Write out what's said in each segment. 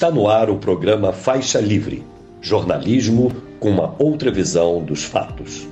Está no ar o programa Faixa Livre jornalismo com uma outra visão dos fatos.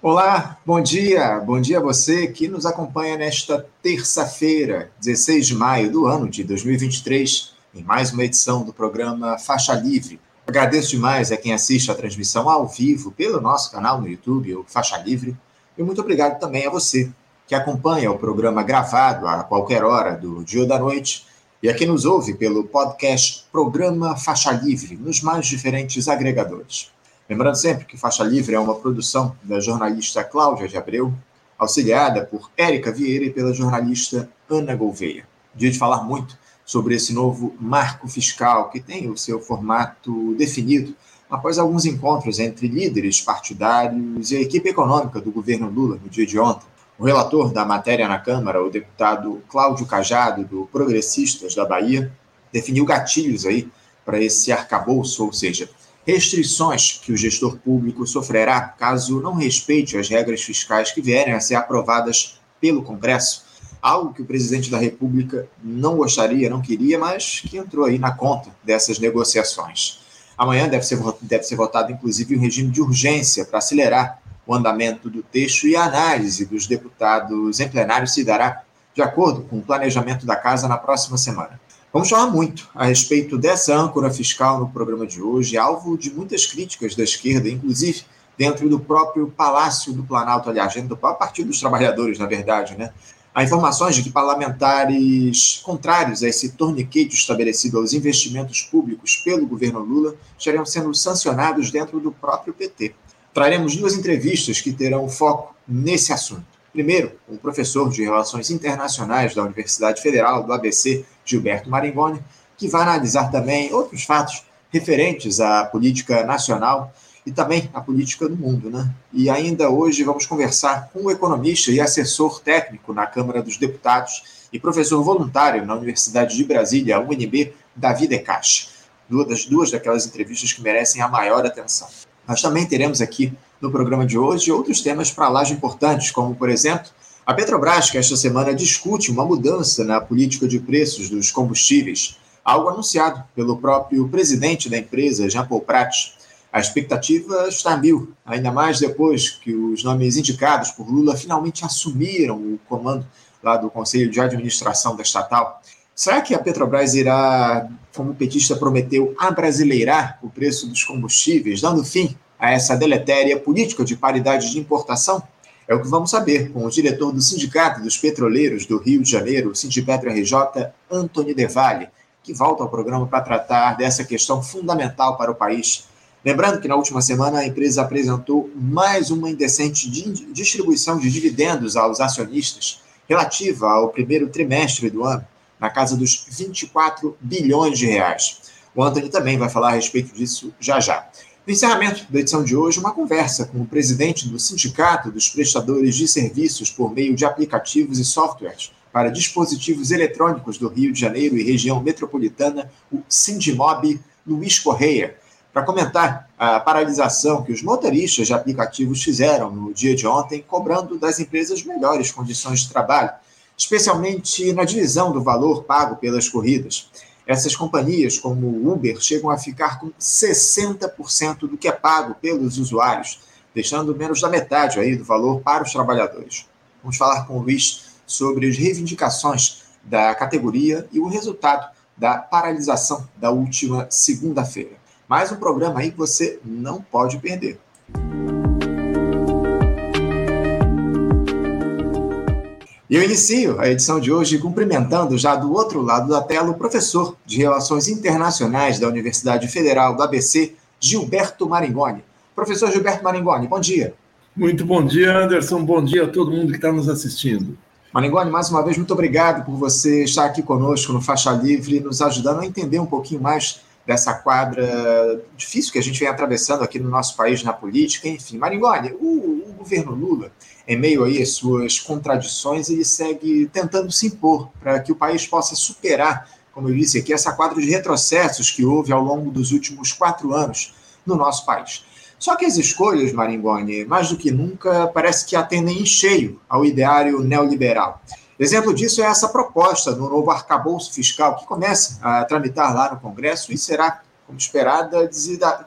Olá, bom dia, bom dia a você que nos acompanha nesta terça-feira, 16 de maio do ano de 2023, em mais uma edição do programa Faixa Livre. Agradeço demais a quem assiste a transmissão ao vivo pelo nosso canal no YouTube, o Faixa Livre, e muito obrigado também a você que acompanha o programa gravado a qualquer hora do dia ou da noite e a quem nos ouve pelo podcast Programa Faixa Livre, nos mais diferentes agregadores. Lembrando sempre que Faixa Livre é uma produção da jornalista Cláudia de Abreu, auxiliada por Érica Vieira e pela jornalista Ana Gouveia. Dia de falar muito sobre esse novo marco fiscal que tem o seu formato definido após alguns encontros entre líderes partidários e a equipe econômica do governo Lula no dia de ontem. O relator da matéria na Câmara, o deputado Cláudio Cajado, do Progressistas da Bahia, definiu gatilhos aí para esse arcabouço, ou seja, restrições que o gestor público sofrerá caso não respeite as regras fiscais que vierem a ser aprovadas pelo Congresso, algo que o presidente da República não gostaria, não queria, mas que entrou aí na conta dessas negociações. Amanhã deve ser, deve ser votado, inclusive, um regime de urgência para acelerar o andamento do texto e a análise dos deputados em plenário se dará de acordo com o planejamento da Casa na próxima semana. Vamos falar muito a respeito dessa âncora fiscal no programa de hoje, alvo de muitas críticas da esquerda, inclusive dentro do próprio Palácio do Planalto, aliás, dentro do próprio Partido dos Trabalhadores, na verdade, né? Há informações de que parlamentares contrários a esse torniquete estabelecido aos investimentos públicos pelo governo Lula estariam sendo sancionados dentro do próprio PT traremos duas entrevistas que terão foco nesse assunto. Primeiro, o professor de Relações Internacionais da Universidade Federal do ABC, Gilberto Maringoni, que vai analisar também outros fatos referentes à política nacional e também à política do mundo. Né? E ainda hoje vamos conversar com o economista e assessor técnico na Câmara dos Deputados e professor voluntário na Universidade de Brasília, UNB, Davi Decache. Duas, duas daquelas entrevistas que merecem a maior atenção. Nós também teremos aqui no programa de hoje outros temas para lá de importantes, como, por exemplo, a Petrobras, que esta semana discute uma mudança na política de preços dos combustíveis, algo anunciado pelo próprio presidente da empresa, Jean Paul Prat. A expectativa está mil, ainda mais depois que os nomes indicados por Lula finalmente assumiram o comando lá do Conselho de Administração da estatal. Será que a Petrobras irá, como o petista prometeu, abrasileirar o preço dos combustíveis, dando fim a essa deletéria política de paridade de importação? É o que vamos saber com o diretor do Sindicato dos Petroleiros do Rio de Janeiro, Sindipetro RJ, Antônio Devalle, que volta ao programa para tratar dessa questão fundamental para o país. Lembrando que na última semana a empresa apresentou mais uma indecente distribuição de dividendos aos acionistas relativa ao primeiro trimestre do ano na casa dos 24 bilhões de reais. O Anthony também vai falar a respeito disso já já. No encerramento da edição de hoje, uma conversa com o presidente do Sindicato dos Prestadores de Serviços por meio de aplicativos e softwares para dispositivos eletrônicos do Rio de Janeiro e região metropolitana, o Sindimob, Luiz Correia, para comentar a paralisação que os motoristas de aplicativos fizeram no dia de ontem, cobrando das empresas melhores condições de trabalho especialmente na divisão do valor pago pelas corridas. Essas companhias, como o Uber, chegam a ficar com 60% do que é pago pelos usuários, deixando menos da metade aí do valor para os trabalhadores. Vamos falar com o Luiz sobre as reivindicações da categoria e o resultado da paralisação da última segunda-feira. Mais um programa aí que você não pode perder. E eu inicio a edição de hoje cumprimentando já do outro lado da tela o professor de Relações Internacionais da Universidade Federal do ABC, Gilberto Maringoni. Professor Gilberto Maringoni, bom dia. Muito bom dia, Anderson. Bom dia a todo mundo que está nos assistindo. Maringoni, mais uma vez, muito obrigado por você estar aqui conosco no Faixa Livre, nos ajudando a entender um pouquinho mais dessa quadra difícil que a gente vem atravessando aqui no nosso país na política. Enfim, Maringoni, o, o governo Lula em meio aí às suas contradições, ele segue tentando se impor para que o país possa superar, como eu disse aqui, essa quadra de retrocessos que houve ao longo dos últimos quatro anos no nosso país. Só que as escolhas, Maringoni, mais do que nunca, parece que atendem em cheio ao ideário neoliberal. Exemplo disso é essa proposta do novo arcabouço fiscal, que começa a tramitar lá no Congresso e será, como, esperada,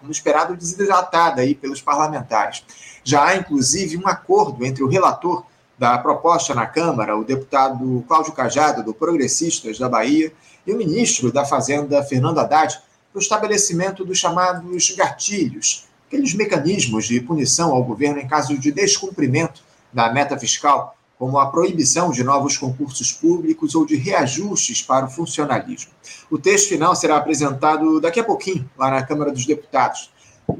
como esperado, desidratada aí pelos parlamentares. Já há, inclusive, um acordo entre o relator da proposta na Câmara, o deputado Cláudio Cajado, do Progressistas da Bahia, e o ministro da Fazenda, Fernando Haddad, para o estabelecimento dos chamados gatilhos, aqueles mecanismos de punição ao governo em caso de descumprimento da meta fiscal, como a proibição de novos concursos públicos ou de reajustes para o funcionalismo. O texto final será apresentado daqui a pouquinho, lá na Câmara dos Deputados.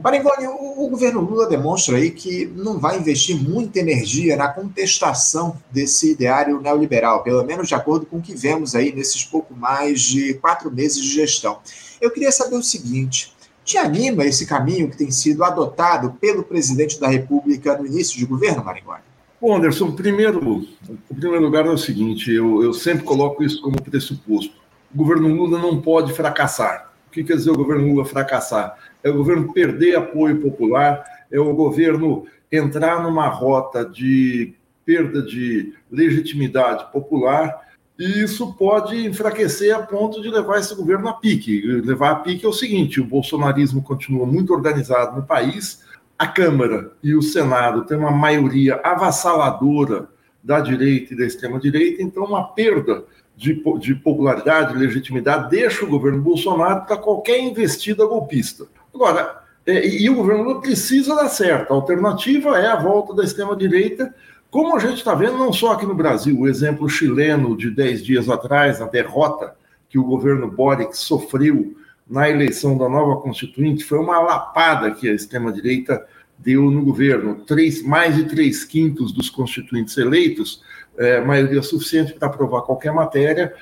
Marengoni, o, governo Lula demonstra aí que não vai investir muita energia na contestação desse ideário neoliberal, pelo menos de acordo com o que vemos aí nesses pouco mais de quatro meses de gestão. Eu queria saber o seguinte: te anima esse caminho que tem sido adotado pelo presidente da República no início de governo, Marengoni? Bom, Anderson, primeiro, em primeiro lugar é o seguinte: eu, eu sempre coloco isso como pressuposto. O governo Lula não pode fracassar. O que quer dizer o governo Lula fracassar? é o governo perder apoio popular, é o governo entrar numa rota de perda de legitimidade popular, e isso pode enfraquecer a ponto de levar esse governo a pique. Levar a pique é o seguinte: o bolsonarismo continua muito organizado no país, a Câmara e o Senado têm uma maioria avassaladora da direita e da extrema-direita, então uma perda de, de popularidade, de legitimidade, deixa o governo Bolsonaro para qualquer investida golpista. Agora, é, e o governo Lula precisa dar certo. A alternativa é a volta da extrema-direita, como a gente está vendo não só aqui no Brasil, o exemplo chileno de 10 dias atrás, a derrota que o governo Boric sofreu na eleição da nova Constituinte, foi uma lapada que a extrema-direita deu no governo. Três, mais de três quintos dos constituintes eleitos, é, maioria suficiente para aprovar qualquer matéria,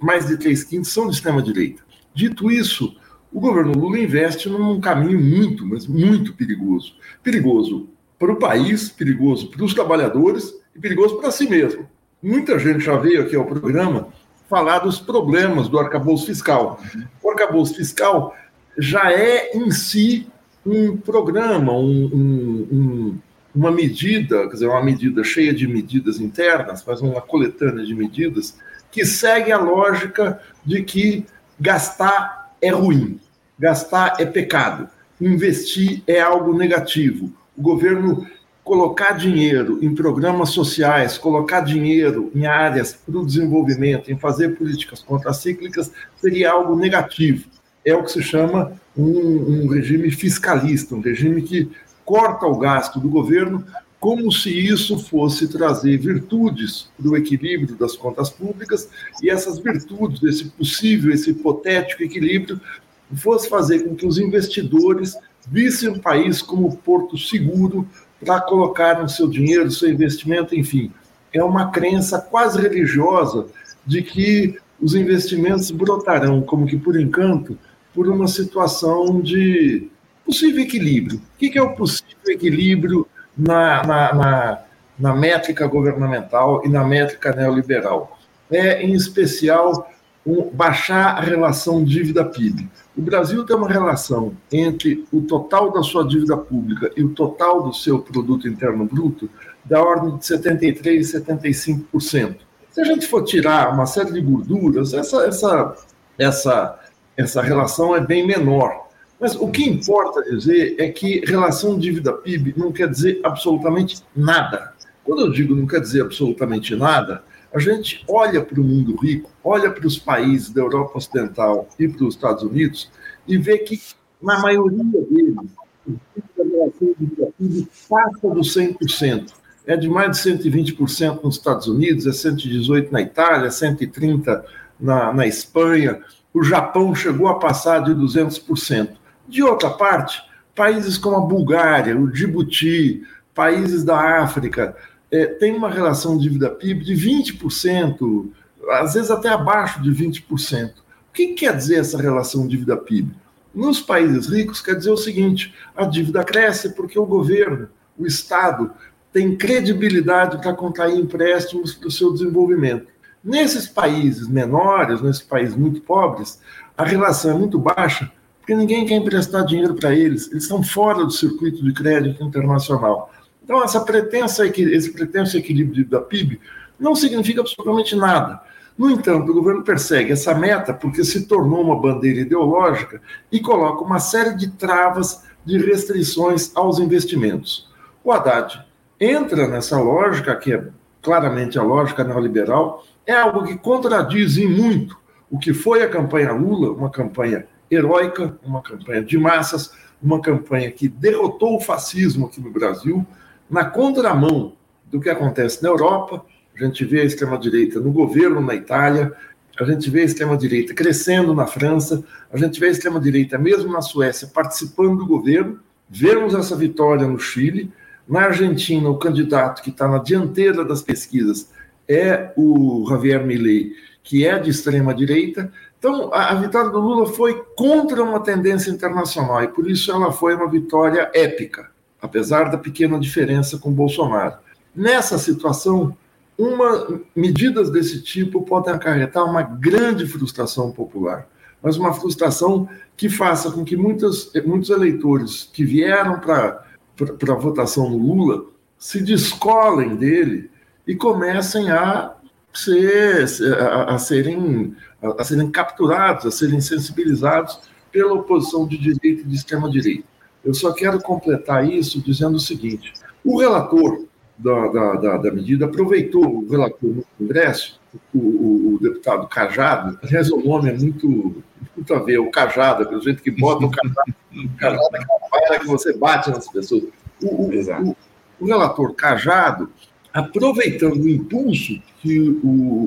mais de três quintos são de extrema-direita. Dito isso, o governo Lula investe num caminho muito, mas muito perigoso. Perigoso para o país, perigoso para os trabalhadores e perigoso para si mesmo. Muita gente já veio aqui ao programa falar dos problemas do arcabouço fiscal. O arcabouço fiscal já é em si um programa, um, um, um, uma medida, quer dizer, uma medida cheia de medidas internas, mas uma coletânea de medidas que segue a lógica de que gastar é ruim. Gastar é pecado, investir é algo negativo. O governo colocar dinheiro em programas sociais, colocar dinheiro em áreas para o desenvolvimento, em fazer políticas contracíclicas, seria algo negativo. É o que se chama um, um regime fiscalista, um regime que corta o gasto do governo como se isso fosse trazer virtudes para o equilíbrio das contas públicas, e essas virtudes, esse possível, esse hipotético equilíbrio, fosse fazer com que os investidores vissem o país como porto seguro para colocar o seu dinheiro, seu investimento, enfim. É uma crença quase religiosa de que os investimentos brotarão, como que por encanto, por uma situação de possível equilíbrio. O que é o possível equilíbrio na, na, na, na métrica governamental e na métrica neoliberal? É, em especial, um, baixar a relação dívida-PIB. O Brasil tem uma relação entre o total da sua dívida pública e o total do seu produto interno bruto da ordem de 73, 75%. Se a gente for tirar uma série de gorduras, essa, essa, essa, essa relação é bem menor. Mas o que importa dizer é que relação dívida-PIB não quer dizer absolutamente nada. Quando eu digo não quer dizer absolutamente nada, a gente olha para o mundo rico, olha para os países da Europa Ocidental e para os Estados Unidos e vê que, na maioria deles, a relação de passa dos 100%. É de mais de 120% nos Estados Unidos, é 118% na Itália, 130% na, na Espanha. O Japão chegou a passar de 200%. De outra parte, países como a Bulgária, o Djibouti, países da África, é, tem uma relação dívida-PIB de 20%, às vezes até abaixo de 20%. O que quer dizer essa relação dívida-PIB? Nos países ricos, quer dizer o seguinte: a dívida cresce porque o governo, o Estado, tem credibilidade para contrair empréstimos para o seu desenvolvimento. Nesses países menores, nesses países muito pobres, a relação é muito baixa, porque ninguém quer emprestar dinheiro para eles, eles estão fora do circuito de crédito internacional. Então, essa pretensa, esse pretenso equilíbrio da PIB não significa absolutamente nada. No entanto, o governo persegue essa meta porque se tornou uma bandeira ideológica e coloca uma série de travas, de restrições aos investimentos. O Haddad entra nessa lógica, que é claramente a lógica neoliberal, é algo que contradiz em muito o que foi a campanha Lula, uma campanha heróica, uma campanha de massas, uma campanha que derrotou o fascismo aqui no Brasil, na contramão do que acontece na Europa, a gente vê a extrema-direita no governo na Itália, a gente vê a extrema-direita crescendo na França, a gente vê a extrema-direita mesmo na Suécia participando do governo, vemos essa vitória no Chile, na Argentina o candidato que está na dianteira das pesquisas é o Javier Milei, que é de extrema-direita. Então, a, vitória do Lula foi contra uma tendência internacional e por isso ela foi uma vitória épica, apesar da pequena diferença com Bolsonaro. Nessa situação, uma, medidas desse tipo podem acarretar uma grande frustração popular, mas uma frustração que faça com que muitos, muitos eleitores que vieram para a votação no Lula se descolem dele e comecem a, ser, a, a, serem, a, a serem capturados, a serem sensibilizados pela oposição de direita e de extrema-direita. Eu só quero completar isso dizendo o seguinte: o relator da, da, da, da medida, aproveitou o relator no Congresso, o, o, o, deputado Cajado, aliás, o nome é muito, muito a ver, o Cajado, pelo jeito que bota o Cajado, o Cajado é aquela vara que você bate nas pessoas. O, o, o relator Cajado, aproveitando o impulso que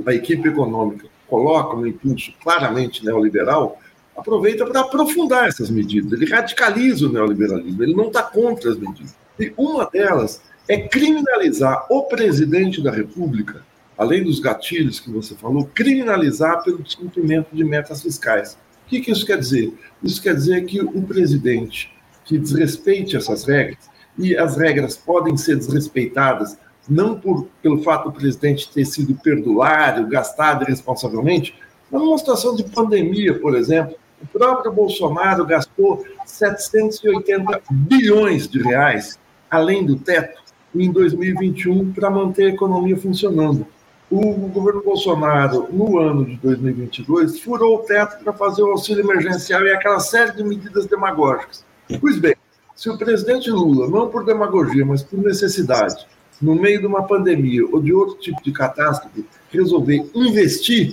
a equipe econômica coloca, um impulso claramente neoliberal, aproveita para aprofundar essas medidas. Ele radicaliza o neoliberalismo, ele não está contra as medidas. E uma delas é criminalizar o presidente da República, além dos gatilhos que você falou, criminalizar pelo descumprimento de metas fiscais. O que, que isso quer dizer? Isso quer dizer que o presidente que desrespeite essas regras, e as regras podem ser desrespeitadas não por, pelo fato do presidente ter sido perdulário, gastado irresponsavelmente, mas numa situação de pandemia, por exemplo, o próprio Bolsonaro gastou 780 bilhões de reais, além do teto, em 2021 para manter a economia funcionando. O governo Bolsonaro, no ano de 2022, furou o teto para fazer o auxílio emergencial e aquela série de medidas demagógicas. Pois bem, se o presidente Lula, não por demagogia, mas por necessidade, no meio de uma pandemia ou de outro tipo de catástrofe, resolver investir,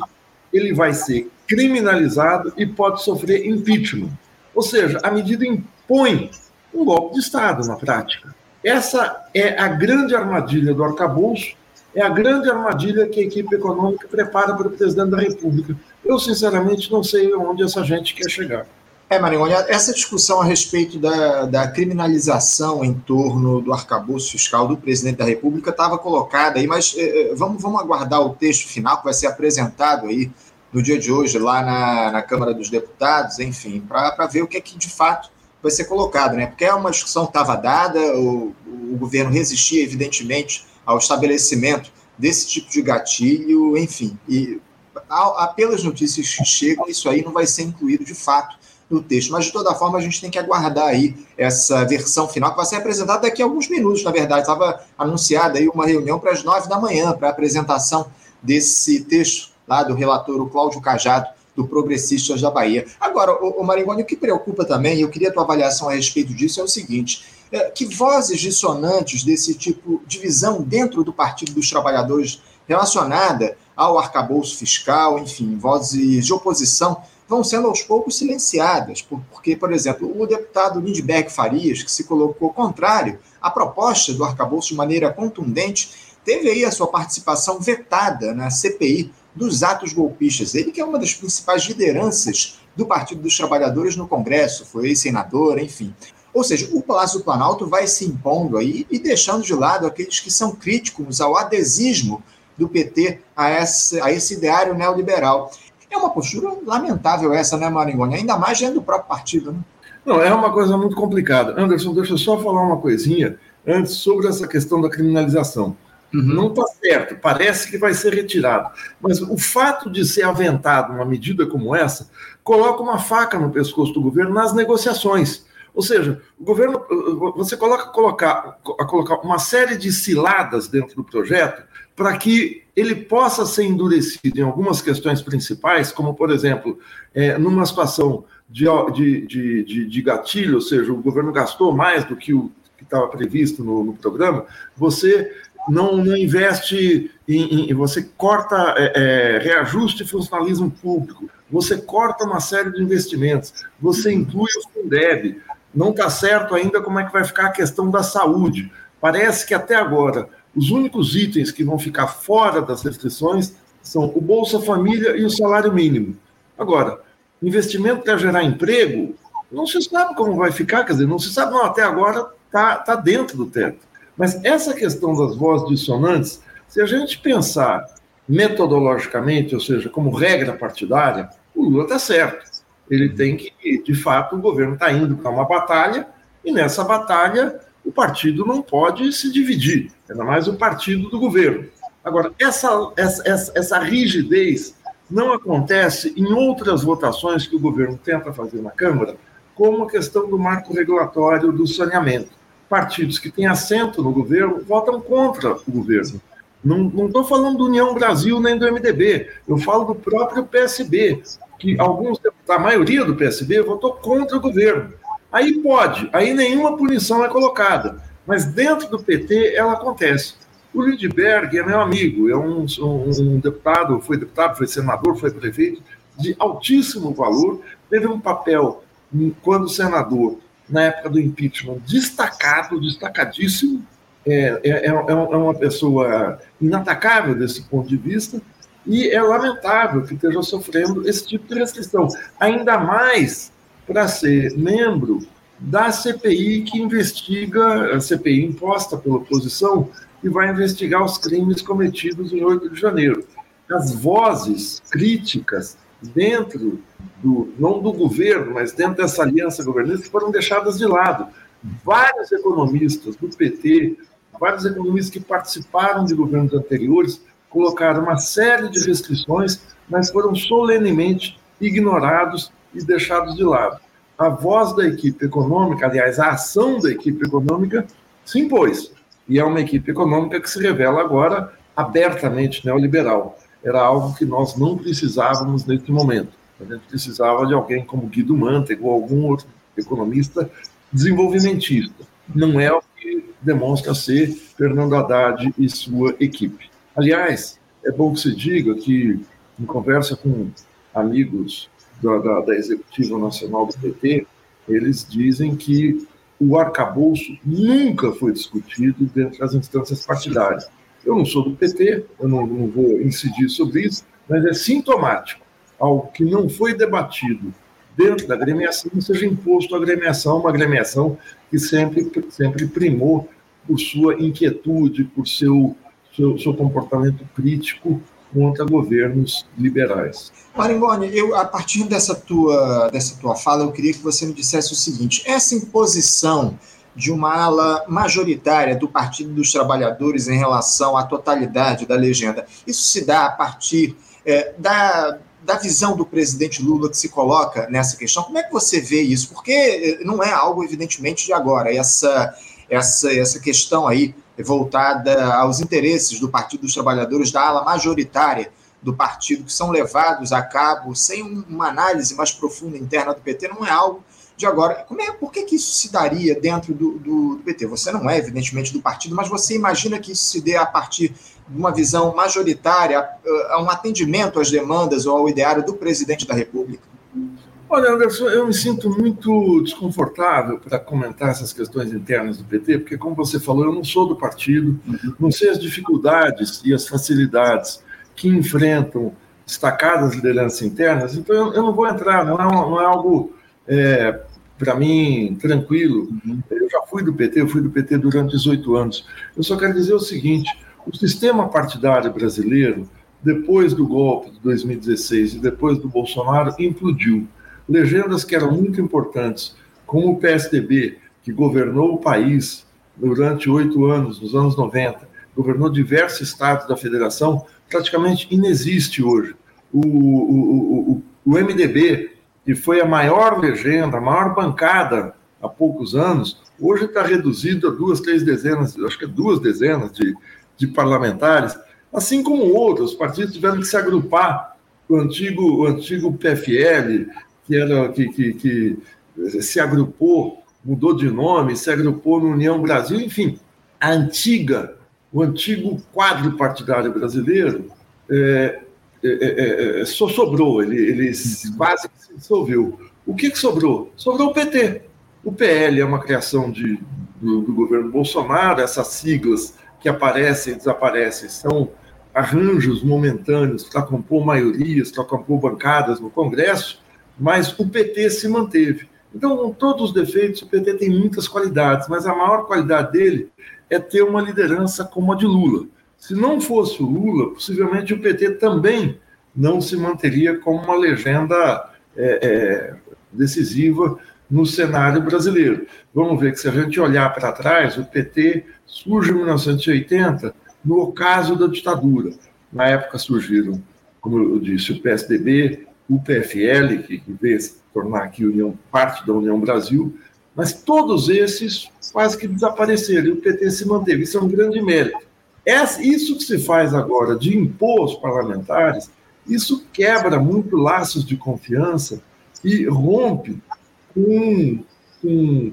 ele vai ser criminalizado e pode sofrer impeachment. Ou seja, a medida impõe um golpe de Estado na prática. Essa é a grande armadilha do arcabouço, é a grande armadilha que a equipe econômica prepara para o presidente da República. Eu, sinceramente, não sei onde essa gente quer chegar. É, Maringoni, essa discussão a respeito da, da criminalização em torno do arcabouço fiscal do presidente da República estava colocada aí, mas eh, eh, vamos, vamos aguardar o texto final que vai ser apresentado aí no dia de hoje lá na, na Câmara dos Deputados, enfim, para ver o que é que de fato vai ser colocado, né? Porque é uma discussão estava dada, o, o governo resistia, evidentemente, ao estabelecimento desse tipo de gatilho, enfim. E a, a, pelas notícias que chegam, isso aí não vai ser incluído de fato no texto. Mas, de toda forma, a gente tem que aguardar aí essa versão final, que vai ser apresentada daqui a alguns minutos, na verdade. Estava anunciada aí uma reunião para as nove da manhã, para a apresentação desse texto lá do relator, o Cláudio Cajado, do Progressistas da Bahia. Agora, o, o Maringoni, o que preocupa também, eu queria a tua avaliação a respeito disso, é o seguinte: é, que vozes dissonantes desse tipo de visão dentro do Partido dos Trabalhadores relacionada ao arcabouço fiscal, enfim, vozes de oposição, vão sendo aos poucos silenciadas, porque, por exemplo, o deputado Lindbergh Farias, que se colocou contrário à proposta do arcabouço de maneira contundente, teve aí a sua participação vetada na CPI dos atos golpistas. Ele que é uma das principais lideranças do Partido dos Trabalhadores no Congresso, foi senador, enfim. Ou seja, o Palácio do Planalto vai se impondo aí e deixando de lado aqueles que são críticos ao adesismo do PT a esse, a esse ideário neoliberal. É uma postura lamentável essa, né, Maringoni? Ainda mais dentro do próprio partido, né? Não, é uma coisa muito complicada. Anderson, deixa eu só falar uma coisinha antes sobre essa questão da criminalização. Uhum. Não está certo, parece que vai ser retirado. Mas o fato de ser aventado uma medida como essa coloca uma faca no pescoço do governo nas negociações. Ou seja, o governo, você coloca colocar, colocar uma série de ciladas dentro do projeto para que ele possa ser endurecido em algumas questões principais, como, por exemplo, é, numa situação de, de, de, de, gatilho, ou seja, o governo gastou mais do que o que estava previsto no, no programa, você não, não investe em, em, você corta é, é, reajuste funcionalismo público, você corta uma série de investimentos, você inclui o Fundeb, não está certo ainda como é que vai ficar a questão da saúde. Parece que até agora os únicos itens que vão ficar fora das restrições são o Bolsa Família e o salário mínimo. Agora, investimento para gerar emprego, não se sabe como vai ficar, quer dizer, não se sabe, não, até agora está tá dentro do teto. Mas essa questão das vozes dissonantes, se a gente pensar metodologicamente, ou seja, como regra partidária, o Lula está certo. Ele tem que, de fato, o governo está indo para uma batalha, e nessa batalha o partido não pode se dividir, ainda mais o partido do governo. Agora, essa, essa, essa rigidez não acontece em outras votações que o governo tenta fazer na Câmara, como a questão do marco regulatório do saneamento. Partidos que têm assento no governo votam contra o governo. Não estou falando do União Brasil nem do MDB, eu falo do próprio PSB, que alguns, a maioria do PSB votou contra o governo. Aí pode, aí nenhuma punição é colocada, mas dentro do PT ela acontece. O Lindbergh é meu amigo, é um, um, um deputado, foi deputado, foi senador, foi prefeito, de altíssimo valor, teve um papel, quando senador, na época do impeachment, destacado, destacadíssimo, é, é, é, é, é uma pessoa inatacável desse ponto de vista, e é lamentável que esteja sofrendo esse tipo de restrição, ainda mais para ser membro da CPI que investiga, a CPI imposta pela oposição, e vai investigar os crimes cometidos em 8 de janeiro. As vozes críticas dentro do, não do governo, mas dentro dessa aliança governista, foram deixadas de lado. Vários economistas do PT, vários economistas que participaram de governos anteriores, colocaram uma série de restrições, mas foram solenemente ignorados e deixados de lado. A voz da equipe econômica, aliás, a ação da equipe econômica, se impôs e é uma equipe econômica que se revela agora abertamente neoliberal. Era algo que nós não precisávamos neste momento. A gente precisava de alguém como Guido Mantega ou algum outro economista desenvolvimentista. Não é o que demonstra ser Fernando Haddad e sua equipe. Aliás, é bom que se diga que, em conversa com amigos da, da, da Executiva Nacional do PT, eles dizem que o arcabouço nunca foi discutido dentro das instâncias partidárias. Eu não sou do PT, eu não, não vou incidir sobre isso, mas é sintomático. Algo que não foi debatido dentro da agremiação seja imposto à agremiação, uma agremiação que sempre, sempre primou por sua inquietude, por seu, seu, seu comportamento crítico contra governos liberais. Maringoni, eu, a partir dessa tua, dessa tua fala, eu queria que você me dissesse o seguinte: essa imposição de uma ala majoritária do Partido dos Trabalhadores em relação à totalidade da legenda, isso se dá a partir é, da, da visão do presidente Lula que se coloca nessa questão? Como é que você vê isso? Porque é, não é algo, evidentemente, de agora. Essa, essa, essa questão aí voltada aos interesses do Partido dos Trabalhadores, da ala majoritária do partido, que são levados a cabo sem uma análise mais profunda interna do PT, não é algo de agora. Como é, por que, que isso se daria dentro do, do, do, PT? Você não é, evidentemente, do partido, mas você imagina que isso se dê a partir de uma visão majoritária, a, a um atendimento às demandas ou ao ideário do presidente da República? Olha, Anderson, eu me sinto muito desconfortável para comentar essas questões internas do PT, porque, como você falou, eu não sou do partido, não sei as dificuldades e as facilidades que enfrentam destacadas lideranças internas, então eu, eu não vou entrar, não é, não é algo, é, para mim, tranquilo. Eu já fui do PT, eu fui do PT durante 18 anos. Eu só quero dizer o seguinte: o sistema partidário brasileiro, depois do golpe de 2016 e depois do Bolsonaro, implodiu legendas que eram muito importantes, como o PSDB, que governou o país durante oito anos, nos anos 90, governou diversos estados da federação, praticamente inexiste hoje. O, o, o, o MDB, que foi a maior legenda, a maior bancada há poucos anos, hoje está reduzido a duas, três dezenas, acho que é duas dezenas de, de parlamentares, assim como outros partidos tiveram que se agrupar. O antigo, o antigo PFL, que, era, que, que, que se agrupou, mudou de nome, se agrupou no União Brasil, enfim, a antiga, o antigo quadro partidário brasileiro é, é, é, é só sobrou, ele, ele quase se dissolveu. O que, que sobrou? Sobrou o PT. O PL é uma criação de, do, do governo Bolsonaro, essas siglas que aparecem e desaparecem são arranjos momentâneos para compor maiorias, para compor bancadas no Congresso, mas o PT se manteve. Então, com todos os defeitos, o PT tem muitas qualidades, mas a maior qualidade dele é ter uma liderança como a de Lula. Se não fosse o Lula, possivelmente o PT também não se manteria como uma legenda é, é, decisiva no cenário brasileiro. Vamos ver que se a gente olhar para trás, o PT surge em 1980 no ocaso da ditadura. Na época surgiram, como eu disse, o PSDB, o PFL, que, veio se tornar aqui União, parte da União Brasil, mas todos esses quase que desapareceram e o PT se manteve. Isso é um grande mérito. Isso que se faz agora de impor os parlamentares, isso quebra muito laços de confiança e rompe com, com,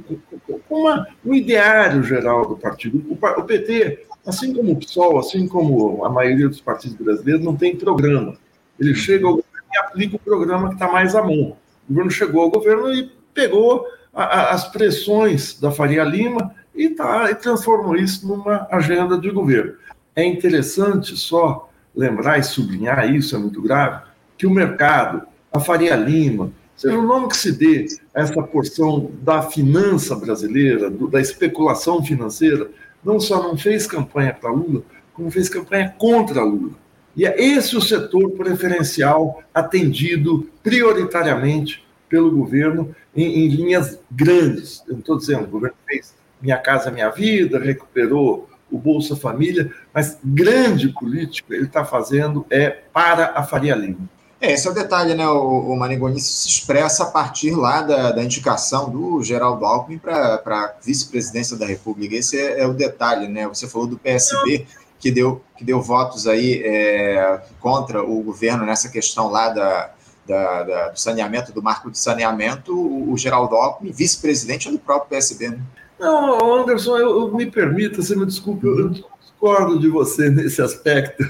com uma, um ideário geral do partido. O, o PT, assim como o PSOL, assim como a maioria dos partidos brasileiros, não tem programa. Ele chega ao governo e aplica o programa que está mais à mão. O governo chegou ao governo e pegou a, a, as pressões da Faria Lima e, tá, e transformou isso numa agenda de governo. É interessante só lembrar e sublinhar isso, é muito grave, que o mercado, a Faria Lima, seja o nome que se dê a essa porção da finança brasileira, do, da especulação financeira, não só não fez campanha para Lula, como fez campanha contra Lula. E é esse o setor preferencial atendido prioritariamente pelo governo em, em linhas grandes. Eu não estou dizendo, o governo fez Minha Casa Minha Vida, recuperou o Bolsa Família, mas grande política ele está fazendo é para a Faria Lima. É, esse é o detalhe, né? O, o Manigoni se expressa a partir lá da, da indicação do Geraldo Alckmin para vice-presidência da República. Esse é, é, o detalhe, né? Você falou do PSB, que deu, que deu votos aí é, contra o governo nessa questão lá da, da, da, do saneamento, do marco de saneamento. O, o Geraldo Alckmin, vice-presidente do próprio PSB, né? Não, Anderson, eu, eu me permita, você me desculpe, eu, eu discordo de você nesse aspecto.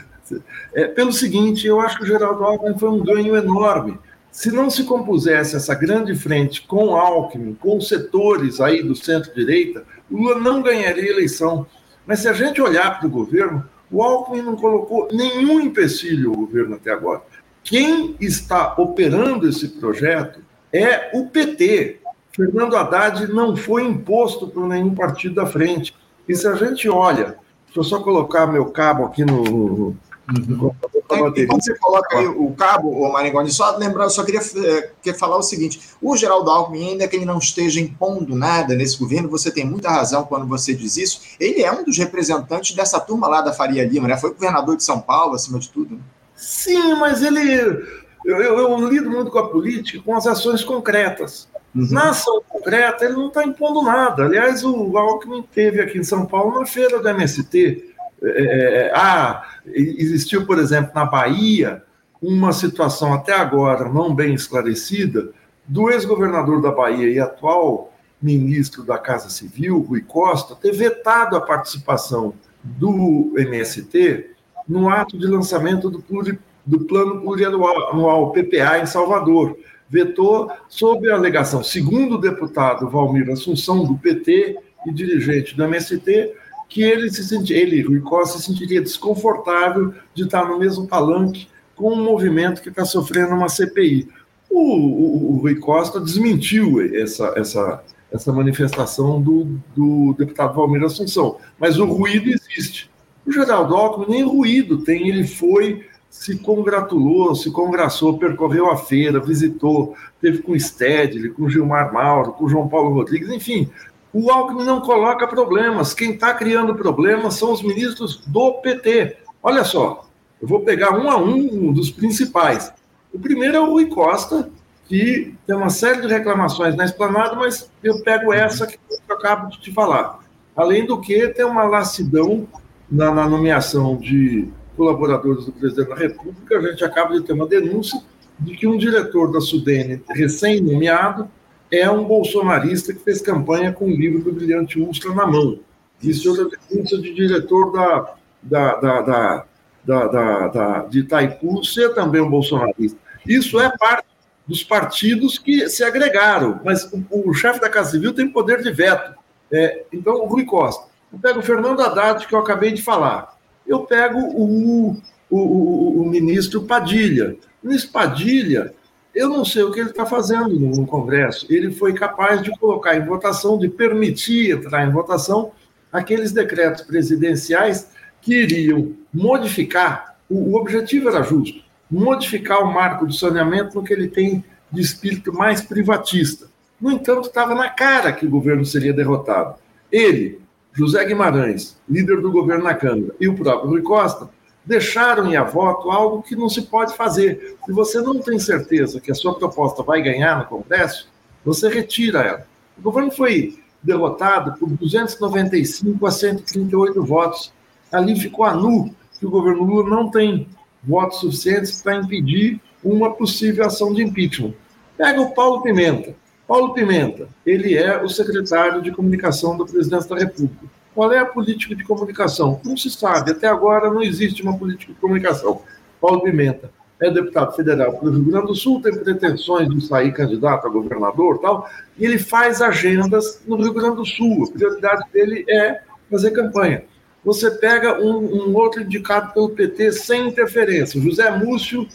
É, pelo seguinte, eu acho que o Geraldo Alckmin foi um ganho enorme. Se não se compusesse essa grande frente com Alckmin, com setores aí do centro-direita, Lula não ganharia eleição. Mas se a gente olhar para o governo, o Alckmin não colocou nenhum empecilho ao governo até agora. Quem está operando esse projeto é o PT, Fernando Haddad não foi imposto por nenhum partido da frente. E se a gente olha, deixa eu só colocar meu cabo aqui no. no, no Enquanto você coloca aí o cabo, o Maringoni, só lembrar, eu só queria, eh, queria falar o seguinte: o Geraldo Alckmin, ainda que ele não esteja impondo nada nesse governo, você tem muita razão quando você diz isso. Ele é um dos representantes dessa turma lá da Faria Lima, né? Foi governador de São Paulo, acima de tudo. Né? Sim, mas ele. Eu, eu, eu lido muito com a política, com as ações concretas. Uhum. Na ação concreta, ele não está impondo nada. Aliás, o Alckmin teve aqui em São Paulo na feira do MST. É, é, é, ah, existiu, por exemplo, na Bahia, uma situação até agora não bem esclarecida do ex-governador da Bahia e atual ministro da Casa Civil, Rui Costa, ter vetado a participação do MST no ato de lançamento do, pluri, do Plano Plurianual, PPA, em Salvador vetou sob a alegação, segundo o deputado Valmir Assunção, do PT e dirigente do MST, que ele, se sentia, ele, Rui Costa, se sentiria desconfortável de estar no mesmo palanque com um movimento que está sofrendo uma CPI. O, o, o, Rui Costa desmentiu essa, essa, essa manifestação do, do deputado Valmir Assunção, mas o ruído existe. O Geraldo Alckmin nem ruído tem, ele foi se congratulou, se congraçou, percorreu a feira, visitou, teve com Stedley, com Gilmar Mauro, com João Paulo Rodrigues, enfim. O Alckmin não coloca problemas. Quem está criando problemas são os ministros do PT. Olha só, eu vou pegar um a um, um dos principais. O primeiro é o Rui Costa, que tem uma série de reclamações na esplanada, mas eu pego essa que eu acabo de te falar. Além do que, tem uma lassidão na, na nomeação de colaboradores do presidente da República, a gente acaba de ter uma denúncia de que um diretor da Sudene, recém-nomeado, é um bolsonarista que fez campanha com o livro do Brilhante Ustra na mão. Isso é outra denúncia de diretor da, da, da, da, da, da, da de Itaipu ser também um bolsonarista. Isso é parte dos partidos que se agregaram, mas o, o chefe da Casa Civil tem poder de veto. É, então, o Rui Costa. Eu pego o Fernando Haddad, que eu acabei de falar. Eu pego o, o, o, o ministro Padilha. O ministro Padilha, eu não sei o que ele está fazendo no Congresso. Ele foi capaz de colocar em votação, de permitir entrar em votação aqueles decretos presidenciais que iriam modificar, o, objetivo era justo, modificar o marco do saneamento no que ele tem de espírito mais privatista. No entanto, estava na cara que o governo seria derrotado. Ele, José Guimarães, líder do governo na Câmara, e o próprio Rui Costa, deixaram em voto algo que não se pode fazer. Se você não tem certeza que a sua proposta vai ganhar no Congresso, você retira ela. O governo foi derrotado por 295 a 138 votos. Ali ficou a nu que o governo Lula não tem votos suficientes para impedir uma possível ação de impeachment. Pega o Paulo Pimenta. Paulo Pimenta, ele é o secretário de comunicação da presidência da República. Qual é a política de comunicação? Não se sabe, até agora não existe uma política de comunicação. Paulo Pimenta é deputado federal pelo Rio Grande do Sul, tem pretensões de sair candidato a governador tal, e ele faz agendas no Rio Grande do Sul. A prioridade dele é fazer campanha você pega um, um, outro indicado pelo PT sem interferência, José Múcio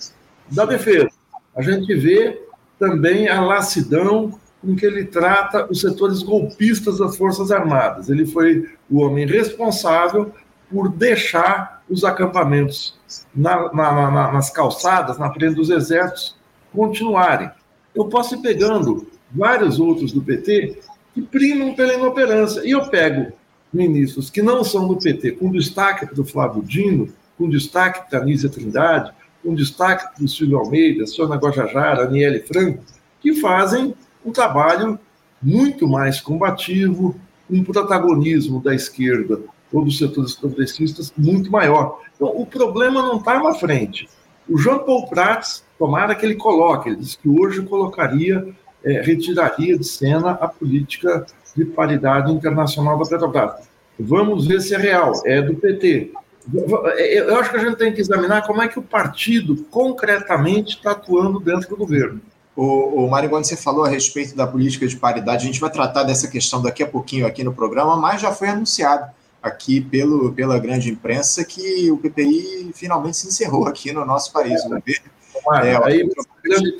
da Defesa. A gente vê também a lassidão com que ele trata os setores golpistas das Forças Armadas. Ele foi o homem responsável por deixar os acampamentos na, na, na, nas calçadas, na frente dos exércitos, continuarem. Eu posso ir pegando vários outros do PT que primam pela inoperância. E eu pego ministros que não são do PT, com destaque para o Flávio Dino, com destaque para a Anísia Trindade, com destaque para o Silvio Almeida, Sônia Guajajara, Aniele Franco, que fazem um trabalho muito mais combativo, um protagonismo da esquerda ou dos setores progressistas muito maior. Então, o problema não está na frente. O Jean Paul Prats, tomara que ele coloque, ele disse que hoje colocaria, é, retiraria de cena a política de paridade internacional da Petrobras. Vamos ver se é real, é do PT. Eu acho que a gente tem que examinar como é que o partido concretamente está atuando dentro do governo. O, o Mário, quando você falou a respeito da política de paridade, a gente vai tratar dessa questão daqui a pouquinho aqui no programa, mas já foi anunciado aqui pelo, pela grande imprensa que o PPI finalmente se encerrou aqui no nosso país. É, é, aí,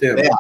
é. É,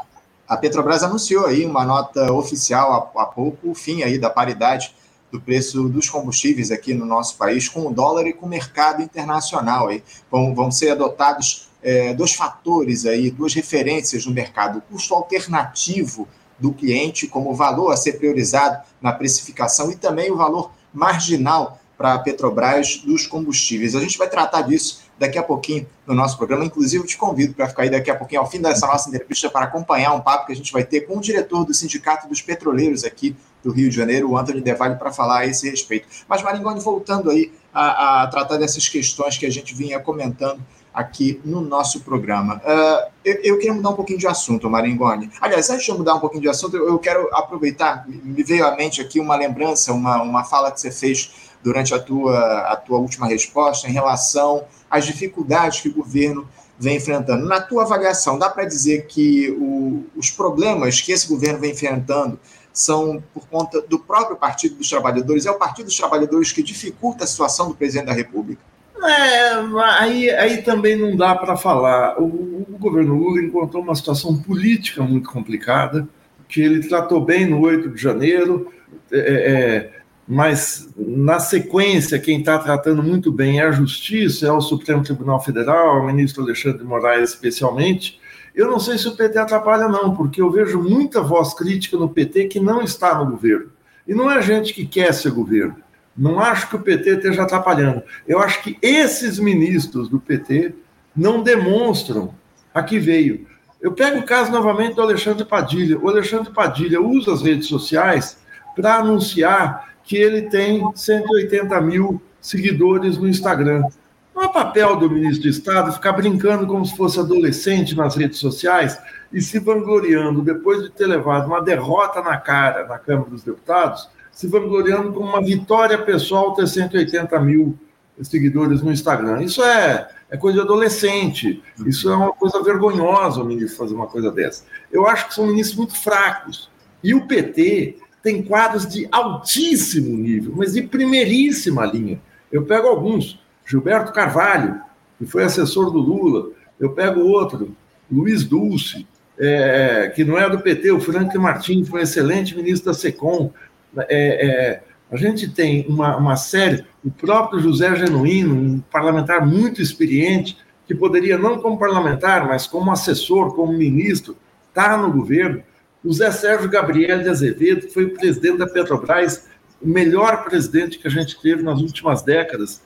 a Petrobras anunciou aí uma nota oficial há, há pouco o fim aí da paridade do preço dos combustíveis aqui no nosso país com o dólar e com o mercado internacional. Aí. Vão, vão ser adotados é, dois fatores aí, duas referências no mercado: o custo alternativo do cliente como valor a ser priorizado na precificação e também o valor marginal para a Petrobras dos combustíveis. A gente vai tratar disso daqui a pouquinho no nosso programa. Inclusive, te convido para ficar aí daqui a pouquinho, ao fim dessa nossa entrevista, para acompanhar um papo que a gente vai ter com o diretor do Sindicato dos Petroleiros aqui do Rio de Janeiro, o Antônio Devalle, para falar a esse respeito. Mas, Maringoni, voltando aí a, a, tratar dessas questões que a gente vinha comentando aqui no nosso programa. Uh, eu, eu, queria mudar um pouquinho de assunto, Maringoni. Aliás, antes de eu mudar um pouquinho de assunto, eu, quero aproveitar, me veio à mente aqui uma lembrança, uma, uma fala que você fez durante a tua, a tua última resposta em relação às dificuldades que o governo vem enfrentando. Na tua avaliação, dá para dizer que o, os problemas que esse governo vem enfrentando são por conta do próprio Partido dos Trabalhadores? É o Partido dos Trabalhadores que dificulta a situação do presidente da República? É, aí, aí também não dá para falar. O, o, governo Lula encontrou uma situação política muito complicada, que ele tratou bem no 8 de janeiro, é, é, mas na sequência, quem está tratando muito bem é a Justiça, é o Supremo Tribunal Federal, o ministro Alexandre de Moraes, especialmente. Eu não sei se o PT atrapalha, não, porque eu vejo muita voz crítica no PT que não está no governo. E não é gente que quer ser governo. Não acho que o PT esteja atrapalhando. Eu acho que esses ministros do PT não demonstram a que veio. Eu pego o caso novamente do Alexandre Padilha. O Alexandre Padilha usa as redes sociais para anunciar que ele tem 180 mil seguidores no Instagram. Não é papel do ministro de Estado ficar brincando como se fosse adolescente nas redes sociais e se vangloriando, depois de ter levado uma derrota na cara na Câmara dos Deputados, se vangloriando como uma vitória pessoal ter 180 mil seguidores no Instagram. Isso é, é coisa de adolescente, isso é uma coisa vergonhosa o ministro fazer uma coisa dessa. Eu acho que são ministros muito fracos. E o PT tem quadros de altíssimo nível, mas de primeiríssima linha. Eu pego alguns, Gilberto Carvalho, que foi assessor do Lula, eu pego outro, Luiz Dulce, é, que não é do PT, o Frank Martins foi um excelente ministro da SECOM. É, é, a gente tem uma, uma série, o próprio José Genuíno, um parlamentar muito experiente, que poderia, não como parlamentar, mas como assessor, como ministro, estar tá no governo. O Zé Sérgio Gabriel de Azevedo, que foi o presidente da Petrobras, o melhor presidente que a gente teve nas últimas décadas,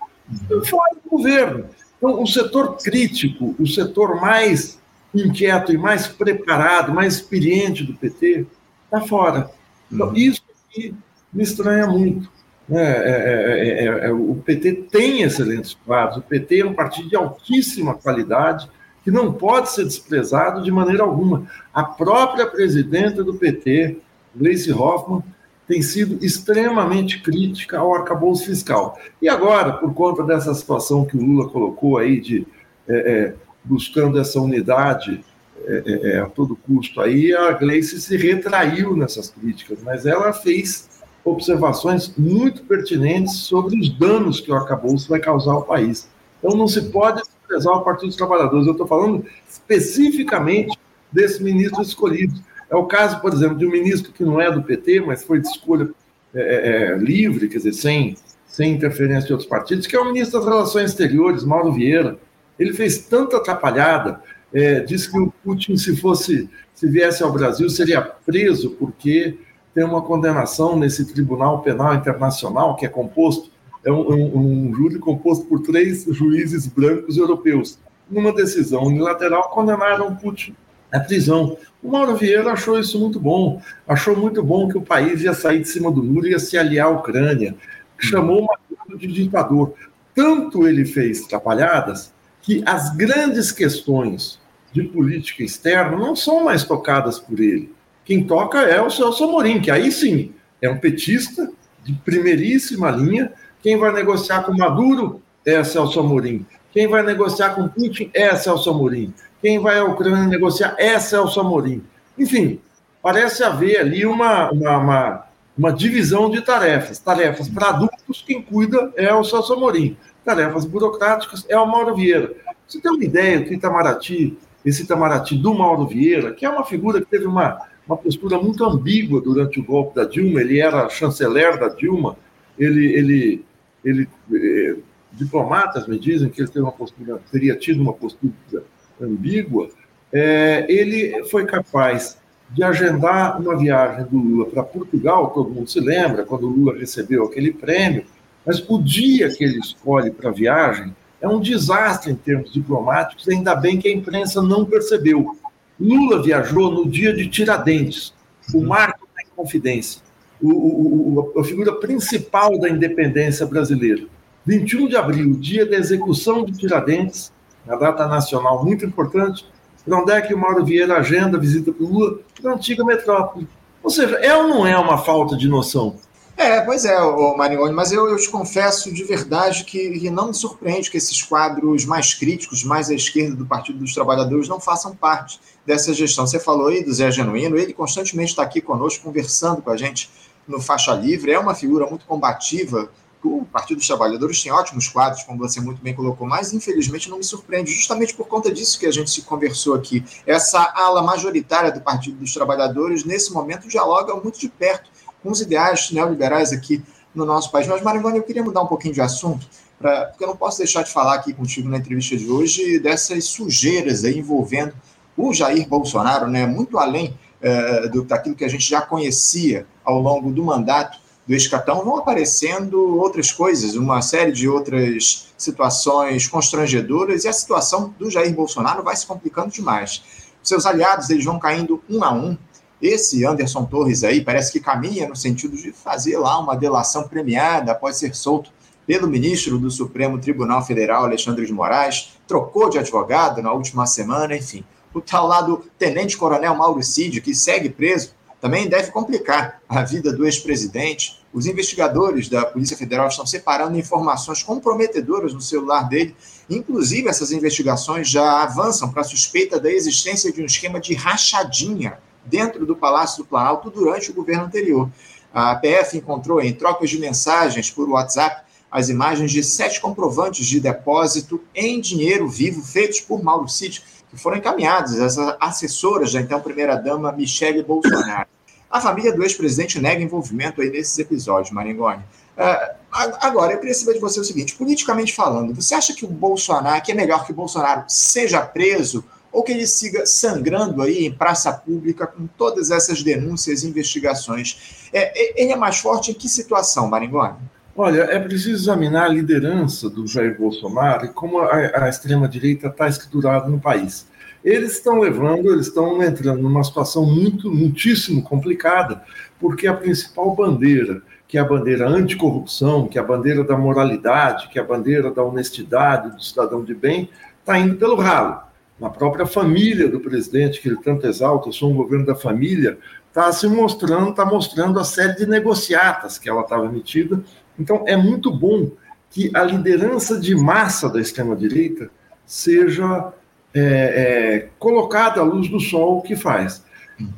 foi do governo. Então, o setor crítico, o setor mais inquieto e mais preparado, mais experiente do PT, está fora. Então, uhum. isso aqui me estranha muito. É, é, é, o PT tem excelentes quadros, o PT é um partido de altíssima qualidade, que não pode ser desprezado de maneira alguma. A própria presidenta do PT, Gleice Hoffmann, tem sido extremamente crítica ao arcabouço fiscal. E agora, por conta dessa situação que o Lula colocou aí de é, é, buscando essa unidade é, é, é, a todo custo. Aí a Gleice se retraiu nessas críticas, mas ela fez observações muito pertinentes sobre os danos que o arcabouço vai causar ao país. Então não se pode desprezar o Partido dos Trabalhadores. Eu estou falando especificamente desse ministro escolhido. É o caso, por exemplo, de um ministro que não é do PT, mas foi de escolha é, é, livre, quer dizer, sem, sem interferência de outros partidos, que é o ministro das Relações Exteriores, Mauro Vieira. Ele fez tanta atrapalhada, é, disse que o Putin, se fosse, se viesse ao Brasil, seria preso porque tem uma condenação nesse Tribunal Penal Internacional que é composto é um, um, um júri composto por três juízes brancos europeus. Numa decisão unilateral, condenaram Putin à prisão. O Mauro Vieira achou isso muito bom, achou muito bom que o país ia sair de cima do muro e ia se aliar à Ucrânia, chamou uma de ditador. Tanto ele fez atrapalhadas que as grandes questões de política externa não são mais tocadas por ele. Quem toca é o Celso Amorim, que aí sim é um petista de primeiríssima linha. Quem vai negociar com Maduro é Celso Amorim. Quem vai negociar com Putin é Celso Amorim. Quem vai à Ucrânia negociar é Celso Amorim. Enfim, parece haver ali uma, uma, uma, uma divisão de tarefas. Tarefas para adultos, quem cuida é o Celso Amorim tarefas burocráticas, é o Mauro Vieira. Você tem uma ideia do Itamaraty, esse Itamaraty do Mauro Vieira, que é uma figura que teve uma, uma postura muito ambígua durante o golpe da Dilma, ele era chanceler da Dilma, ele, ele, ele eh, diplomatas me dizem que ele teve uma postura, teria tido uma postura ambígua, é, ele foi capaz de agendar uma viagem do Lula para Portugal, todo mundo se lembra, quando o Lula recebeu aquele prêmio, mas o dia que ele escolhe para a viagem é um desastre em termos diplomáticos, ainda bem que a imprensa não percebeu. Lula viajou no dia de Tiradentes, o marco da Inconfidência, o, o, a figura principal da independência brasileira. 21 de abril, dia da execução de Tiradentes, uma data nacional muito importante, para onde é que o Mauro Vieira agenda visita para Lula? Para a antiga metrópole. Ou seja, é ou não é uma falta de noção? É, pois é, o Marioni, mas eu, eu, te confesso de verdade que, que, não me surpreende que esses quadros mais críticos, mais à esquerda do Partido dos Trabalhadores, não façam parte dessa gestão. Você falou aí do Zé Genuíno, ele constantemente está aqui conosco, conversando com a gente no Faixa Livre, é uma figura muito combativa. O Partido dos Trabalhadores tem ótimos quadros, como você muito bem colocou, mas infelizmente não me surpreende, justamente por conta disso que a gente se conversou aqui. Essa ala majoritária do Partido dos Trabalhadores, nesse momento, dialoga muito de perto com os ideais neoliberais aqui no nosso país. Mas, Marivane, eu queria mudar um pouquinho de assunto, pra, porque eu não posso deixar de falar aqui contigo na entrevista de hoje dessas sujeiras aí envolvendo o Jair Bolsonaro, né, muito além uh, do, daquilo que a gente já conhecia ao longo do mandato do escatão, vão aparecendo outras coisas, uma série de outras situações constrangedoras, e a situação do Jair Bolsonaro vai se complicando demais. Seus aliados eles vão caindo um a um. Esse Anderson Torres aí parece que caminha no sentido de fazer lá uma delação premiada após ser solto pelo ministro do Supremo Tribunal Federal, Alexandre de Moraes, trocou de advogado na última semana, enfim. O tal lá do tenente-coronel Mauro Cid, que segue preso, também deve complicar a vida do ex-presidente. Os investigadores da Polícia Federal estão separando informações comprometedoras no celular dele. Inclusive, essas investigações já avançam para a suspeita da existência de um esquema de rachadinha dentro do Palácio do Planalto durante o governo anterior. A PF encontrou em trocas de mensagens por WhatsApp as imagens de sete comprovantes de depósito em dinheiro vivo feitos por Mauro Cid que foram encaminhados às assessoras da então primeira-dama Michele Bolsonaro. A família do ex-presidente nega envolvimento aí nesses episódios, Maringoni. Uh, agora, eu queria saber de você o seguinte: politicamente falando, você acha que o Bolsonaro, que é melhor que o Bolsonaro seja preso ou que ele siga sangrando aí em praça pública com todas essas denúncias e investigações? É, ele é mais forte em que situação, Maringoni? Olha, é preciso examinar a liderança do Jair Bolsonaro e como a, a extrema-direita está estruturada no país. Eles estão levando, eles estão entrando numa situação muito, muitíssimo complicada, porque a principal bandeira, que é a bandeira anticorrupção, que é a bandeira da moralidade, que é a bandeira da honestidade, do cidadão de bem, está indo pelo ralo. Na própria família do presidente, que ele tanto exalta, eu sou um governo da família, está se mostrando, está mostrando a série de negociatas que ela estava emitida então, é muito bom que a liderança de massa da extrema-direita seja é, é, colocada à luz do sol o que faz.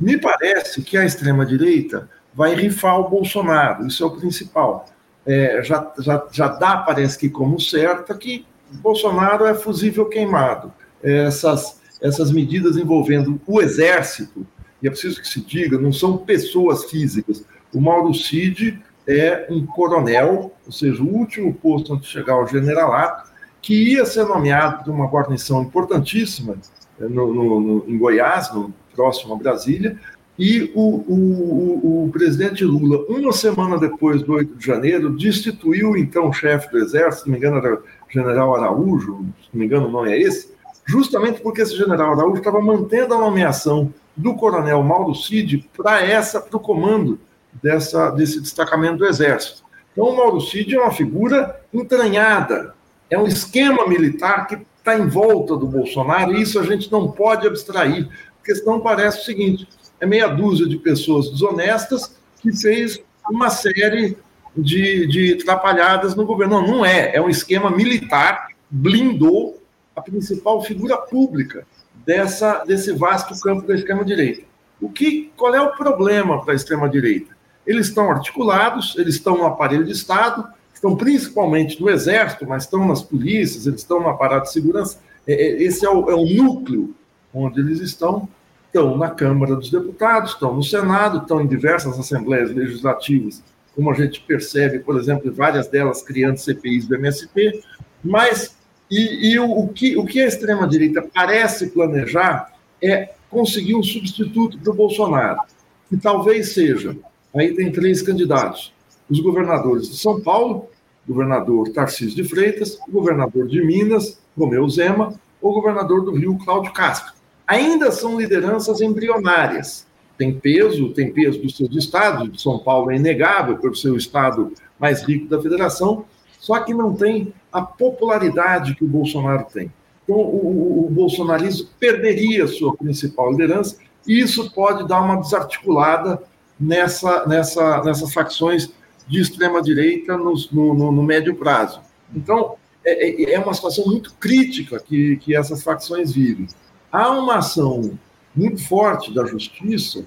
Me parece que a extrema-direita vai rifar o Bolsonaro, isso é o principal. É, já, já, já dá, parece que como certa, que Bolsonaro é fusível queimado. Essas, essas medidas envolvendo o exército, e é preciso que se diga, não são pessoas físicas. O Mauro Cid é um coronel, ou seja, o último posto antes de chegar ao generalato, que ia ser nomeado de uma guarnição importantíssima eh, no, no, no, em Goiás, no, próximo a Brasília, e o, o, o, o, presidente Lula, uma semana depois do 8 de janeiro, destituiu então o chefe do Exército, se não me engano era o general Araújo, se não me engano o nome é esse, justamente porque esse general Araújo estava mantendo a nomeação do coronel Mauro Cid para essa, para o comando dessa, desse destacamento do Exército. Então, o Mauro Cid é uma figura entranhada, é um esquema militar que está em volta do Bolsonaro, e isso a gente não pode abstrair, porque senão parece o seguinte: é meia dúzia de pessoas desonestas que fez uma série de, de atrapalhadas no governo. Não, não é, é um esquema militar, blindou a principal figura pública dessa, desse vasto campo da extrema-direita. O que, qual é o problema para a extrema-direita? Eles estão articulados, eles estão no aparelho de Estado, estão principalmente no Exército, mas estão nas polícias, eles estão no aparato de segurança. É, é, esse é o, é o núcleo onde eles estão. Estão na Câmara dos Deputados, estão no Senado, estão em diversas assembleias legislativas, como a gente percebe, por exemplo, várias delas criando CPIs do MSP. Mas, e, e o, o, que, o que a extrema-direita parece planejar é conseguir um substituto para o Bolsonaro, que talvez seja Aí tem três candidatos: os governadores de São Paulo, governador Tarcísio de Freitas, o governador de Minas, Romeu Zema, o governador do Rio, Cláudio Castro. Ainda são lideranças embrionárias. Tem peso, tem peso dos seus estados, São Paulo é inegável por ser o estado mais rico da federação, só que não tem a popularidade que o Bolsonaro tem. Então, o, o, bolsonarismo perderia sua principal liderança, e isso pode dar uma desarticulada nessa, nessa, nessas facções de extrema-direita no, no, no, médio prazo. Então, é, é, é uma situação muito crítica que, que essas facções vivem. Há uma ação muito forte da Justiça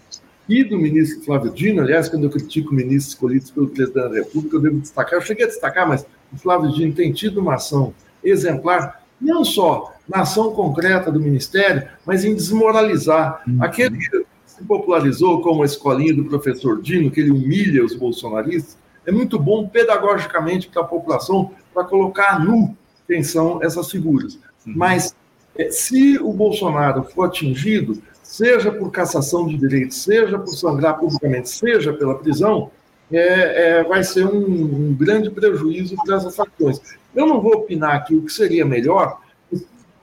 e do ministro Flávio Dino, aliás, quando eu critico ministros escolhidos pelo presidente da República, eu devo destacar, eu cheguei a destacar, mas Flávio Dino tem tido uma ação exemplar, não só na ação concreta do Ministério, mas em desmoralizar uhum. aquele se popularizou como a escolinha do professor Dino, que ele humilha os bolsonaristas, é muito bom pedagogicamente para a população, para colocar nu quem são essas figuras. Uhum. Mas é, se o Bolsonaro for atingido, seja por cassação de direitos, seja por sangrar publicamente, seja pela prisão, é, é, vai ser um, um, grande prejuízo para essas facções. Eu não vou opinar aqui o que seria melhor,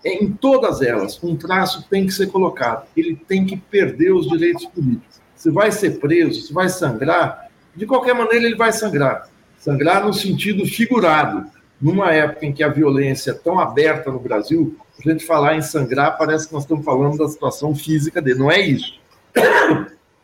em todas elas, um traço tem que ser colocado. Ele tem que perder os direitos políticos. Se vai ser preso, se vai sangrar, de qualquer maneira ele vai sangrar. Sangrar no sentido figurado. Numa época em que a violência é tão aberta no Brasil, a gente falar em sangrar parece que nós estamos falando da situação física dele. Não é isso.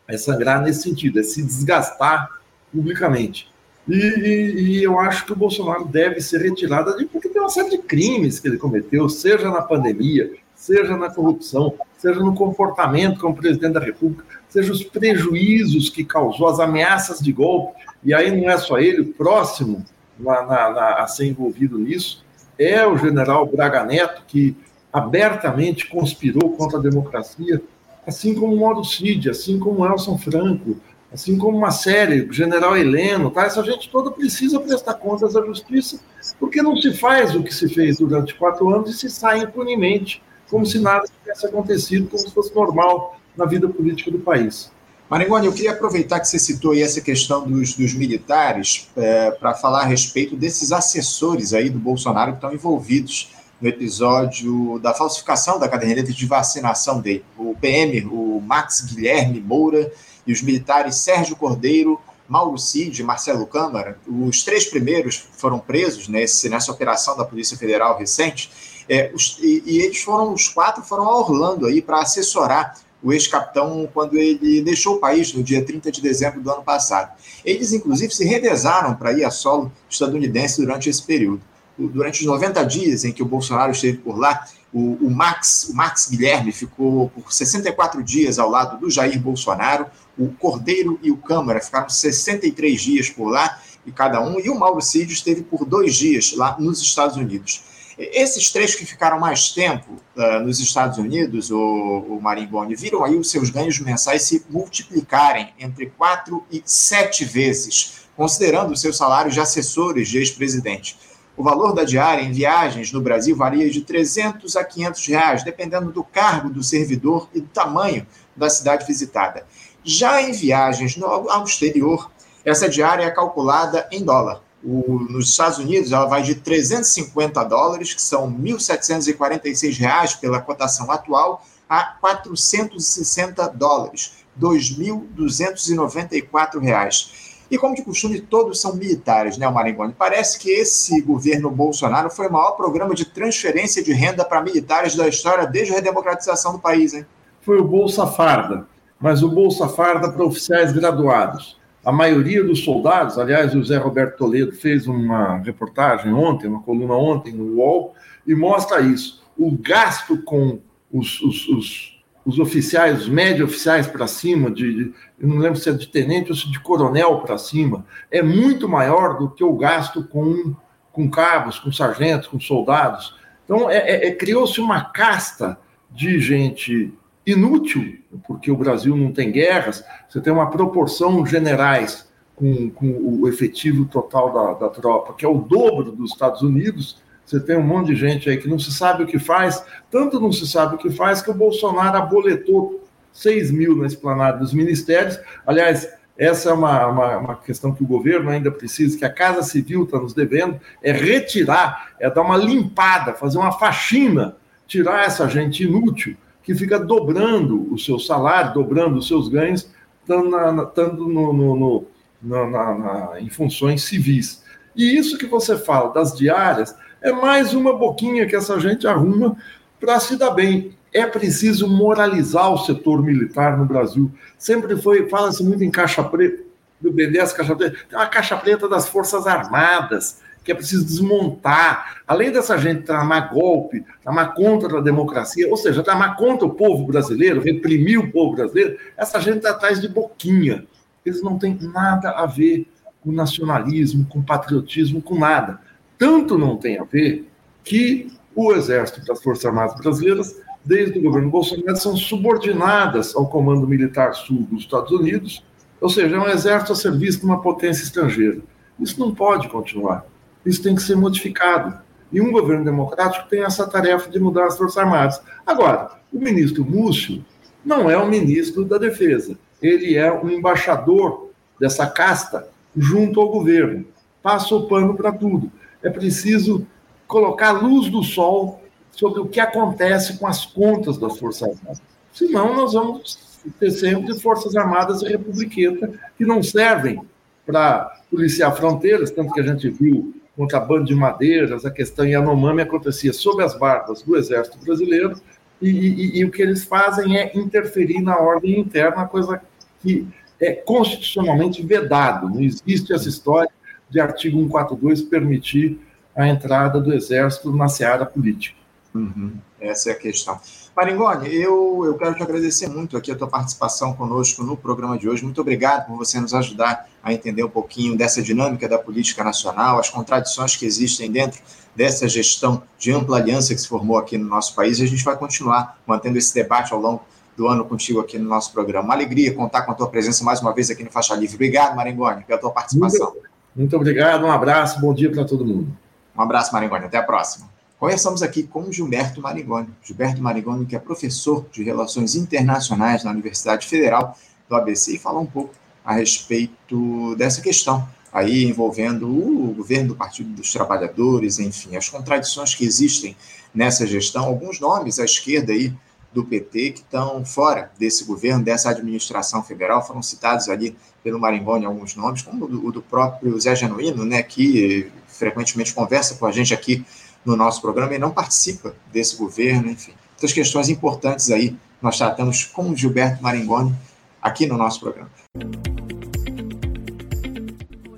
É sangrar nesse sentido, é se desgastar publicamente. E, e, e, eu acho que o Bolsonaro deve ser retirado ali, porque tem uma série de crimes que ele cometeu, seja na pandemia, seja na corrupção, seja no comportamento como presidente da República, seja os prejuízos que causou, as ameaças de golpe. E aí não é só ele, o próximo na, na, na, a ser envolvido nisso é o general Braga Neto, que abertamente conspirou contra a democracia, assim como o Mauro Cid, assim como o Elson Franco, assim como uma série, o General Heleno, tá? essa gente toda precisa prestar contas à justiça, porque não se faz o que se fez durante quatro anos e se sai impunemente, como se nada tivesse acontecido, como se fosse normal na vida política do país. Marigoni, eu queria aproveitar que você citou aí essa questão dos, dos militares é, para falar a respeito desses assessores aí do Bolsonaro que estão envolvidos no episódio da falsificação da caderneta de vacinação dele. O PM, o Max Guilherme Moura, e os militares Sérgio Cordeiro, Mauro Cid e Marcelo Câmara, os três primeiros foram presos nesse, nessa operação da Polícia Federal recente, é, os, e, e, eles foram, os quatro foram a Orlando aí para assessorar o ex-capitão quando ele deixou o país no dia 30 de dezembro do ano passado. Eles, inclusive, se revezaram para ir a solo estadunidense durante esse período. Durante os 90 dias em que o Bolsonaro esteve por lá, o, o, Max, o Max Guilherme ficou por 64 dias ao lado do Jair Bolsonaro, o Cordeiro e o Câmara ficaram 63 dias por lá, e cada um, e o Mauro Cid esteve por dois dias lá nos Estados Unidos. Esses três que ficaram mais tempo uh, nos Estados Unidos, o, o Marimboni, viram aí os seus ganhos mensais se multiplicarem entre quatro e sete vezes, considerando os seus salários de assessores de ex-presidente. O valor da diária em viagens no Brasil varia de 300 a 500 reais, dependendo do cargo do servidor e do tamanho da cidade visitada. Já em viagens ao exterior, essa diária é calculada em dólar. O, nos Estados Unidos, ela vai de 350 dólares, que são 1.746 reais pela cotação atual, a 460 dólares, 2.294 reais. E como de costume, todos são militares, né, Maringoni? Parece que esse governo Bolsonaro foi o maior programa de transferência de renda para militares da história desde a redemocratização do país, hein? Foi o Bolsa Farda, mas o Bolsa Farda para oficiais graduados. A maioria dos soldados, aliás, o Zé Roberto Toledo fez uma reportagem ontem, uma coluna ontem no UOL, e mostra isso. O gasto com os, os, os os oficiais, os médio oficiais para cima, de, não lembro se é de tenente ou se de coronel para cima, é muito maior do que o gasto com, com cabos, com sargentos, com soldados. Então, é, é, é criou-se uma casta de gente inútil, porque o Brasil não tem guerras, você tem uma proporção generais com, com o efetivo total da, da tropa, que é o dobro dos Estados Unidos, você tem um monte de gente aí que não se sabe o que faz, tanto não se sabe o que faz que o Bolsonaro aboletou 6 mil na esplanada dos ministérios. Aliás, essa é uma, uma, uma, questão que o governo ainda precisa, que a Casa Civil está nos devendo, é retirar, é dar uma limpada, fazer uma faxina, tirar essa gente inútil que fica dobrando o seu salário, dobrando os seus ganhos, estando no, no, no, na, na, em funções civis. E isso que você fala das diárias é mais uma boquinha que essa gente arruma para se dar bem. É preciso moralizar o setor militar no Brasil. Sempre foi, fala-se muito em caixa preta, do BNDES, caixa preta, tem uma caixa preta das Forças Armadas, que é preciso desmontar. Além dessa gente tramar golpe, tramar contra a democracia, ou seja, tramar contra o povo brasileiro, reprimir o povo brasileiro, essa gente está atrás de boquinha. Eles não têm nada a ver com nacionalismo, com patriotismo, com nada. Tanto não tem a ver que o Exército e as Forças Armadas Brasileiras, desde o governo Bolsonaro, são subordinadas ao Comando Militar Sul dos Estados Unidos, ou seja, é um exército a serviço de uma potência estrangeira. Isso não pode continuar. Isso tem que ser modificado. E um governo democrático tem essa tarefa de mudar as Forças Armadas. Agora, o ministro Múcio não é o ministro da Defesa. Ele é um embaixador dessa casta junto ao governo. Passa o pano para tudo é preciso colocar a luz do sol sobre o que acontece com as contas das Forças Armadas. Senão, nós vamos ter sempre Forças Armadas e Republiqueta que não servem para policiar fronteiras, tanto que a gente viu contrabando de madeiras, a questão Yanomami acontecia sob as barbas do Exército Brasileiro, e, e, e, o que eles fazem é interferir na ordem interna, coisa que é constitucionalmente vedado. Não existe essa história de artigo 142 permitir a entrada do Exército na seara política. Uhum. Essa é a questão. Maringoni, eu, eu quero te agradecer muito aqui a tua participação conosco no programa de hoje. Muito obrigado por você nos ajudar a entender um pouquinho dessa dinâmica da política nacional, as contradições que existem dentro dessa gestão de ampla aliança que se formou aqui no nosso país. E a gente vai continuar mantendo esse debate ao longo do ano contigo aqui no nosso programa. Uma alegria contar com a tua presença mais uma vez aqui no Faixa Livre. Obrigado, Maringoni, pela tua participação. Muito, muito obrigado, um abraço, bom dia para todo mundo. Um abraço, Maringoni, até a próxima. Conversamos aqui com Gilberto Marigoni. Gilberto Marigoni, que é professor de Relações Internacionais na Universidade Federal do ABC, e falar um pouco a respeito dessa questão aí envolvendo o governo do Partido dos Trabalhadores, enfim, as contradições que existem nessa gestão, alguns nomes à esquerda aí do PT que estão fora desse governo, dessa administração federal, foram citados ali pelo Maringoni alguns nomes, como o do próprio Zé Genuíno, né, que frequentemente conversa com a gente aqui no nosso programa e não participa desse governo, enfim. Muitas questões importantes aí nós tratamos com o Gilberto Maringoni aqui no nosso programa.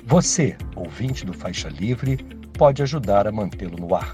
Você, ouvinte do Faixa Livre, pode ajudar a mantê-lo no ar.